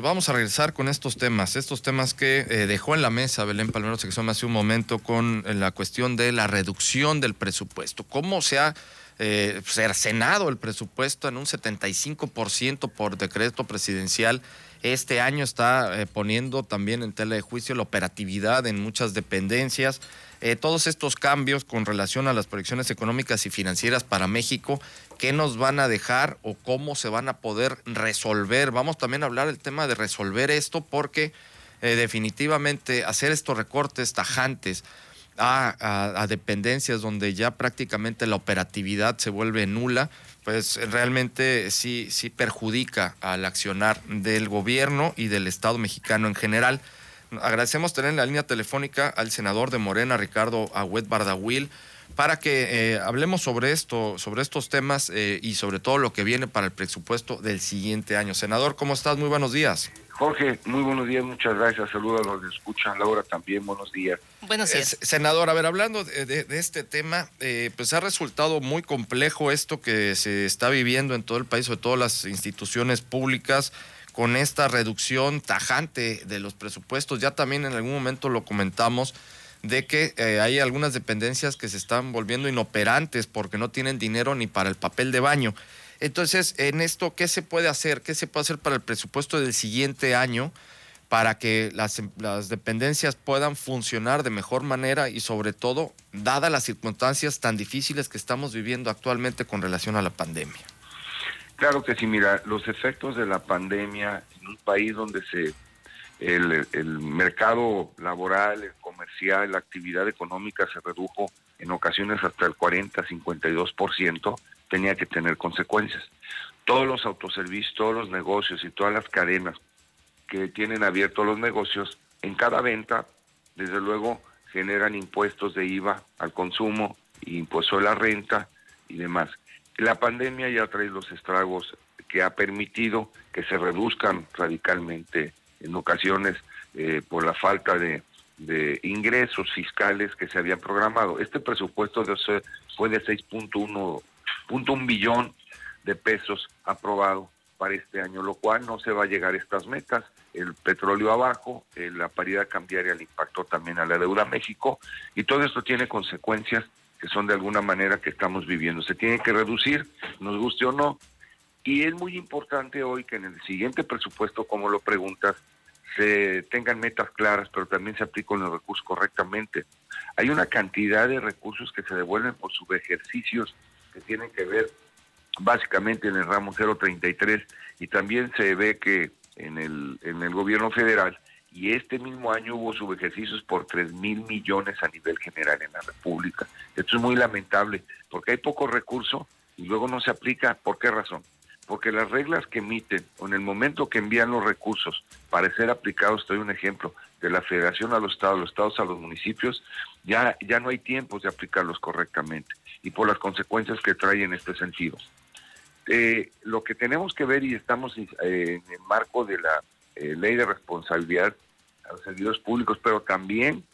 Vamos a regresar con estos temas, estos temas que eh, dejó en la mesa Belén Palmero Sección hace un momento con eh, la cuestión de la reducción del presupuesto. ¿Cómo se ha eh, cercenado el presupuesto en un 75% por decreto presidencial? Este año está poniendo también en tela de juicio la operatividad en muchas dependencias. Todos estos cambios con relación a las proyecciones económicas y financieras para México qué nos van a dejar o cómo se van a poder resolver. Vamos también a hablar del tema de resolver esto porque eh, definitivamente hacer estos recortes tajantes a, dependencias donde ya prácticamente la operatividad se vuelve nula, pues realmente sí, sí perjudica al accionar del gobierno y del Estado mexicano en general. Agradecemos tener en la línea telefónica al senador de Morena, Ricardo Agüet Bardahuil para que eh, hablemos sobre esto, sobre estos temas eh, y sobre todo lo que viene para el presupuesto del siguiente año. Senador, ¿cómo estás? Muy buenos días. Jorge, muy buenos días, muchas gracias. Saludos a los que escuchan. Laura, también buenos días. Buenos días. Eh, senador, a ver, hablando de, este tema, pues ha resultado muy complejo esto que se está viviendo en todo el país, sobre todo las instituciones públicas, con esta reducción tajante de los presupuestos. Ya también en algún momento lo comentamos de que eh, hay algunas dependencias que se están volviendo inoperantes porque no tienen dinero ni para el papel de baño. Entonces, en esto, ¿qué se puede hacer? ¿Qué se puede hacer para el presupuesto del siguiente año para que las, las dependencias puedan funcionar de mejor manera y sobre todo, dadas las circunstancias tan difíciles que estamos viviendo actualmente con relación a la pandemia? Claro que sí, mira, los efectos de la pandemia en un país donde se el, mercado laboral, el comercial, la actividad económica se redujo en ocasiones hasta el 40-52%, tenía que tener consecuencias. Todos los autoservicios, todos los negocios y todas las cadenas que tienen abiertos los negocios, en cada venta, desde luego, generan impuestos de IVA al consumo, impuesto de la renta y demás. La pandemia ya trae los estragos que ha permitido que se reduzcan radicalmente en ocasiones eh, por la falta de, ingresos fiscales que se habían programado. Este presupuesto de, fue de 6.1 billón de pesos aprobado para este año, lo cual no se va a llegar a estas metas. El petróleo abajo, eh, la paridad cambiaria le impactó también a la deuda México y todo esto tiene consecuencias que son de alguna manera que estamos viviendo. Se tiene que reducir, nos guste o no, y es muy importante hoy que en el siguiente presupuesto, como lo preguntas, se tengan metas claras, pero también se apliquen los recursos correctamente. Hay una cantidad de recursos que se devuelven por subejercicios que tienen que ver básicamente en el ramo 033 y también se ve que en el, en el gobierno federal y este mismo año hubo subejercicios por 3 mil millones a nivel general en la República. Esto es muy lamentable porque hay poco recurso y luego no se aplica. ¿Por qué razón? porque las reglas que emiten o en el momento que envían los recursos para ser aplicados, estoy un ejemplo, de la federación a los estados, los estados a los municipios, ya, ya no hay tiempos de aplicarlos correctamente y por las consecuencias que trae en este sentido. Eh, lo que tenemos que ver y estamos eh, en el marco de la eh, ley de responsabilidad a los servidores públicos, pero también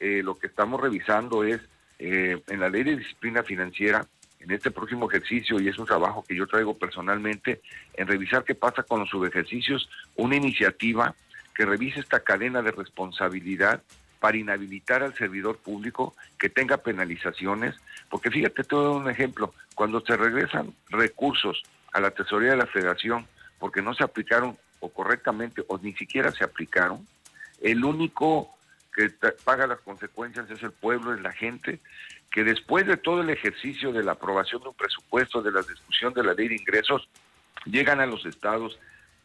lo que estamos revisando es en la ley de disciplina financiera en este próximo ejercicio, y es un trabajo que yo traigo personalmente, en revisar qué pasa con los subejercicios, una iniciativa que revise esta cadena de responsabilidad para inhabilitar al servidor público que tenga penalizaciones, porque fíjate todo un ejemplo, cuando se regresan recursos a la tesorería de la federación porque no se aplicaron o correctamente o ni siquiera se aplicaron, el único que paga las consecuencias es el pueblo, es la gente, que después de todo el ejercicio de la aprobación de un presupuesto, de la discusión de la ley de ingresos, llegan a los estados,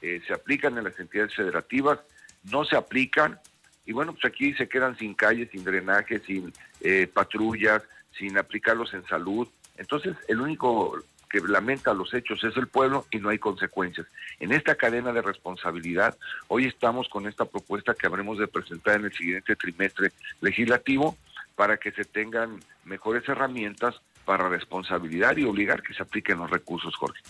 eh, se aplican en las entidades federativas, no se aplican, y bueno, pues aquí se quedan sin calles, sin drenaje, sin eh, patrullas, sin aplicarlos en salud. Entonces, el único que lamenta los hechos es el pueblo y no hay consecuencias. En esta cadena de responsabilidad, hoy estamos con esta propuesta que habremos de presentar en el siguiente trimestre legislativo para que se tengan mejores herramientas para responsabilidad y obligar que se apliquen los recursos, Jorge.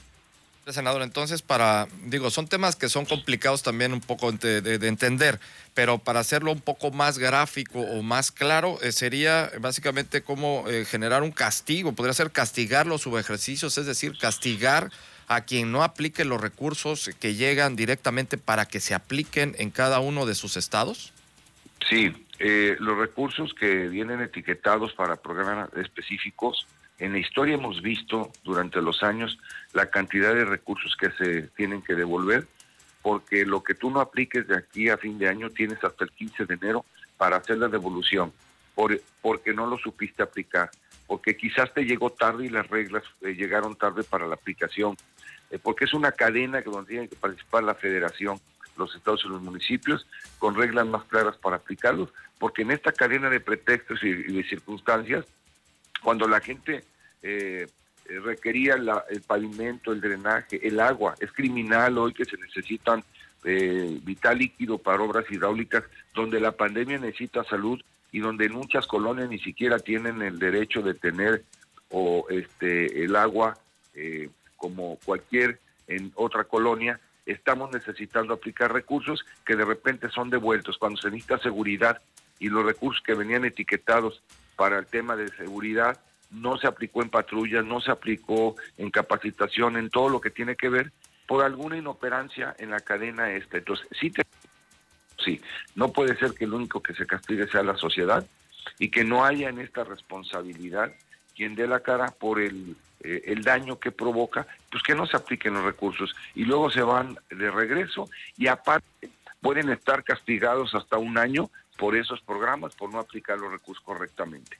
Senador, entonces para, digo, son temas que son complicados también un poco de, entender, pero para hacerlo un poco más gráfico o más claro, eh, sería básicamente como eh, generar un castigo, podría ser castigar los subejercicios, es decir, castigar a quien no aplique los recursos que llegan directamente para que se apliquen en cada uno de sus estados? Sí, eh, los recursos que vienen etiquetados para programas específicos, en la historia hemos visto durante los años la cantidad de recursos que se tienen que devolver, porque lo que tú no apliques de aquí a fin de año tienes hasta el 15 de enero para hacer la devolución, por, porque no lo supiste aplicar, porque quizás te llegó tarde y las reglas eh, llegaron tarde para la aplicación, eh, porque es una cadena que donde tiene que participar la federación, los estados y los municipios, con reglas más claras para aplicarlos, porque en esta cadena de pretextos y, de circunstancias, cuando la gente eh, requería el pavimento, el drenaje, el agua, es criminal hoy que se necesitan eh, vital líquido para obras hidráulicas, donde la pandemia necesita salud y donde muchas colonias ni siquiera tienen el derecho de tener o este el agua eh, como cualquier en otra colonia, estamos necesitando aplicar recursos que de repente son devueltos. Cuando se necesita seguridad y los recursos que venían etiquetados para el tema de seguridad no se aplicó en patrullas, no se aplicó en capacitación, en todo lo que tiene que ver por alguna inoperancia en la cadena esta. Entonces, sí, te, sí, no puede ser que el único que se castigue sea la sociedad y que no haya en esta responsabilidad quien dé la cara por el, eh, el daño que provoca, pues que no se apliquen los recursos y luego se van de regreso y aparte pueden estar castigados hasta un año por esos programas, por no aplicar los recursos correctamente.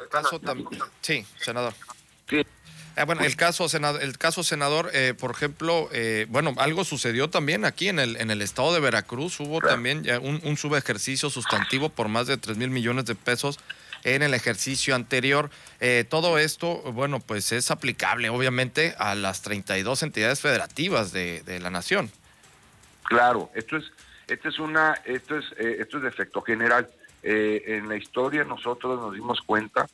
El caso también, sí, senador. Sí, Ah, bueno, el caso, senador, el caso senador, eh, por ejemplo, eh, bueno, algo sucedió también aquí en el, en el estado de Veracruz. Hubo también ya un, un subejercicio sustantivo por más de 3 mil millones de pesos en el ejercicio anterior. Eh, todo esto, bueno, pues es aplicable obviamente a las 32 entidades federativas de, de la nación. Claro, esto es, esto es una, esto es, esto es de efecto general. en la historia nosotros nos dimos cuenta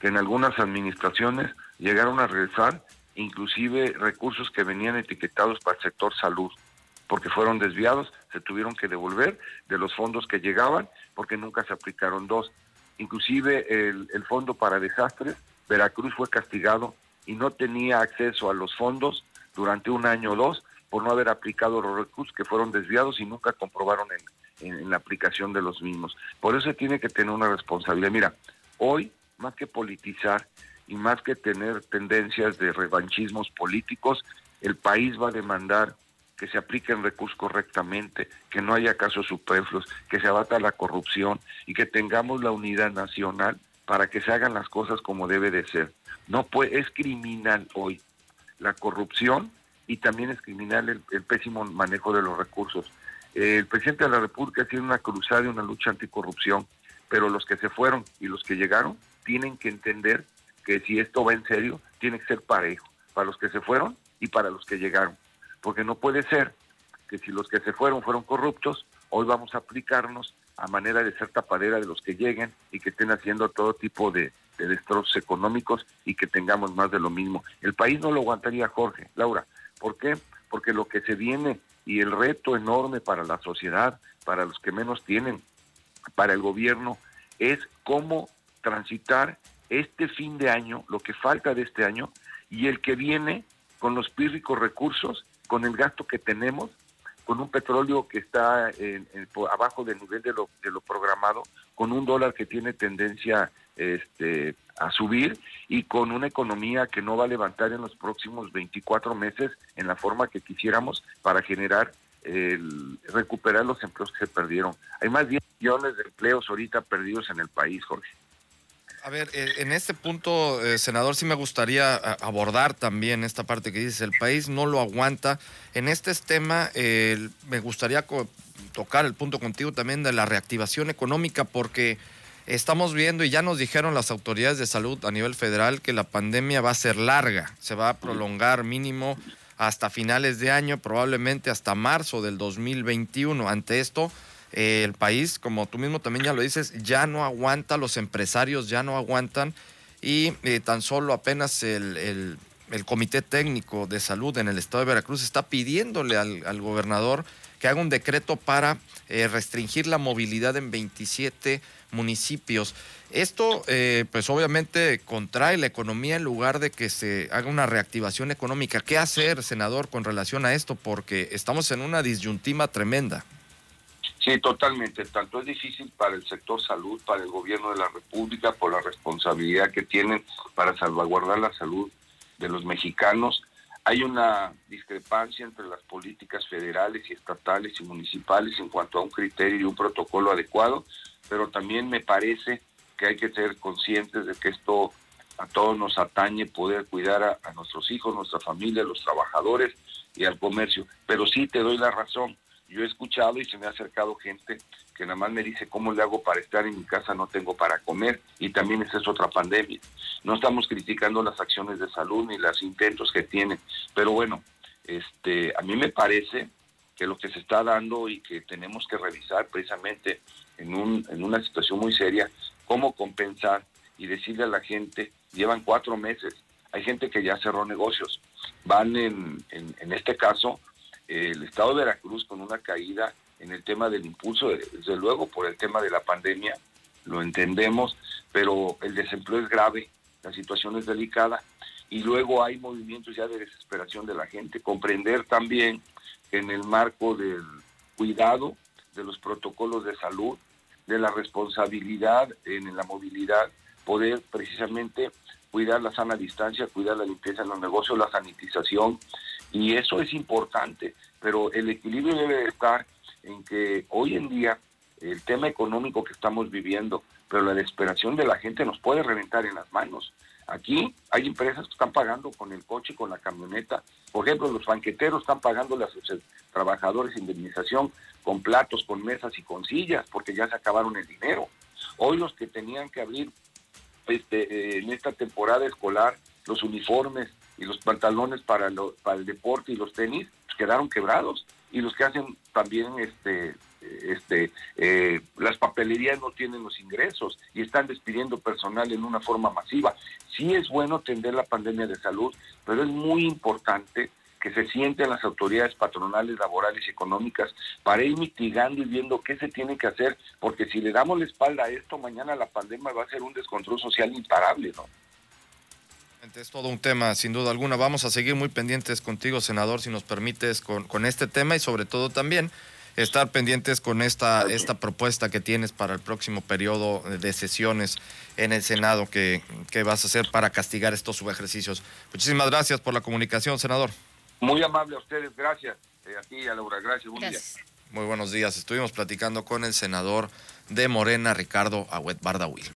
que en algunas administraciones llegaron a regresar inclusive recursos que venían etiquetados para el sector salud, porque fueron desviados, se tuvieron que devolver de los fondos que llegaban, porque nunca se aplicaron dos. Inclusive el, el fondo para desastres, Veracruz fue castigado y no tenía acceso a los fondos durante un año o dos por no haber aplicado los recursos que fueron desviados y nunca comprobaron en, la aplicación de los mismos. Por eso tiene que tener una responsabilidad. Mira, hoy, más que politizar, y más que tener tendencias de revanchismos políticos, el país va a demandar que se apliquen recursos correctamente, que no haya casos superfluos, que se abata la corrupción y que tengamos la unidad nacional para que se hagan las cosas como debe de ser. No puede, es criminal hoy la corrupción y también es criminal el, pésimo manejo de los recursos. el presidente de la República tiene una cruzada y una lucha anticorrupción, pero los que se fueron y los que llegaron tienen que entender que si esto va en serio, tiene que ser parejo, para los que se fueron y para los que llegaron. Porque no puede ser que si los que se fueron fueron corruptos, hoy vamos a aplicarnos a manera de ser tapadera de los que lleguen y que estén haciendo todo tipo de destrozos económicos y que tengamos más de lo mismo. El país no lo aguantaría, Jorge, Laura. ¿Por qué? Porque lo que se viene y el reto enorme para la sociedad, para los que menos tienen, para el gobierno, es cómo transitar este fin de año, lo que falta de este año, y el que viene con los pírricos recursos, con el gasto que tenemos, con un petróleo que está en, abajo del nivel de lo, de lo programado, con un dólar que tiene tendencia este, a subir y con una economía que no va a levantar en los próximos 24 meses en la forma que quisiéramos para generar el, recuperar los empleos que se perdieron. Hay más de 10 millones de empleos ahorita perdidos en el país, Jorge. A ver, eh, en este punto, eh, senador, sí me gustaría abordar también esta parte que dices, el país no lo aguanta. En este tema, eh, me gustaría tocar el punto contigo también de la reactivación económica, porque estamos viendo y ya nos dijeron las autoridades de salud a nivel federal que la pandemia va a ser larga, se va a prolongar mínimo hasta finales de año, probablemente hasta marzo del 2021. Ante esto, eh, el país, como tú mismo también ya lo dices, ya no aguanta, los empresarios ya no aguantan y eh, tan solo apenas el, el, Comité Técnico de Salud en el estado de Veracruz está pidiéndole al, al, gobernador que haga un decreto para eh, restringir la movilidad en 27 municipios. Esto, pues obviamente, contrae la economía en lugar de que se haga una reactivación económica. ¿Qué hacer, senador, con relación a esto? Porque estamos en una disyuntiva tremenda. Sí, totalmente. Tanto es difícil para el sector salud, para el gobierno de la República, por la responsabilidad que tienen para salvaguardar la salud de los mexicanos. Hay una discrepancia entre las políticas federales y estatales y municipales en cuanto a un criterio y un protocolo adecuado, pero también me parece que hay que ser conscientes de que esto a todos nos atañe poder cuidar a, a nuestros hijos, nuestra familia, los trabajadores y al comercio. Pero sí te doy la razón yo he escuchado y se me ha acercado gente que nada más me dice cómo le hago para estar en mi casa, no tengo para comer. Y también esa es otra pandemia. No estamos criticando las acciones de salud ni los intentos que tienen, pero bueno, este, a mí me parece que lo que se está dando y que tenemos que revisar precisamente en, un, en una situación muy seria, cómo compensar y decirle a la gente, llevan cuatro meses, hay gente que ya cerró negocios, van en, en, en este caso el estado de Veracruz con una caída en el tema del impulso, desde luego por el tema de la pandemia, lo entendemos, pero el desempleo es grave, la situación es delicada y luego hay movimientos ya de desesperación de la gente, comprender también que en el marco del cuidado de los protocolos de salud, de la responsabilidad en la movilidad, poder precisamente cuidar la sana distancia, cuidar la limpieza en los negocios, la sanitización, y eso es importante, pero el equilibrio debe estar en que hoy en día el tema económico que estamos viviendo, pero la desesperación de la gente nos puede reventar en las manos. Aquí hay empresas que están pagando con el coche, con la camioneta. Por ejemplo, los banqueteros están pagando a sus trabajadores indemnización con platos, con mesas y con sillas, porque ya se acabaron el dinero. Hoy los que tenían que abrir este, en esta temporada escolar los uniformes, y los pantalones para, para el deporte y los tenis pues, quedaron quebrados y los que hacen también este este eh, las papelerías no tienen los ingresos y están despidiendo personal en una forma masiva. Sí es bueno atender la pandemia de salud, pero es muy importante que se sienten las autoridades patronales, laborales y económicas para ir mitigando y viendo qué se tiene que hacer, porque si le damos la espalda a esto, mañana la pandemia va a ser un descontrol social imparable, ¿no? Es todo un tema, sin duda alguna. Vamos a seguir muy pendientes contigo, senador, si nos permites, con, con este tema y sobre todo también estar pendientes con esta, esta propuesta que tienes para el próximo periodo de sesiones en el Senado que, que vas a hacer para castigar estos subejercicios. Muchísimas gracias por la comunicación, senador. Muy amable a ustedes, gracias. Eh, a ti y a Laura, gracias. Buen día. Muy buenos días. Estuvimos platicando con el senador de Morena, Ricardo Agüet Bardawil.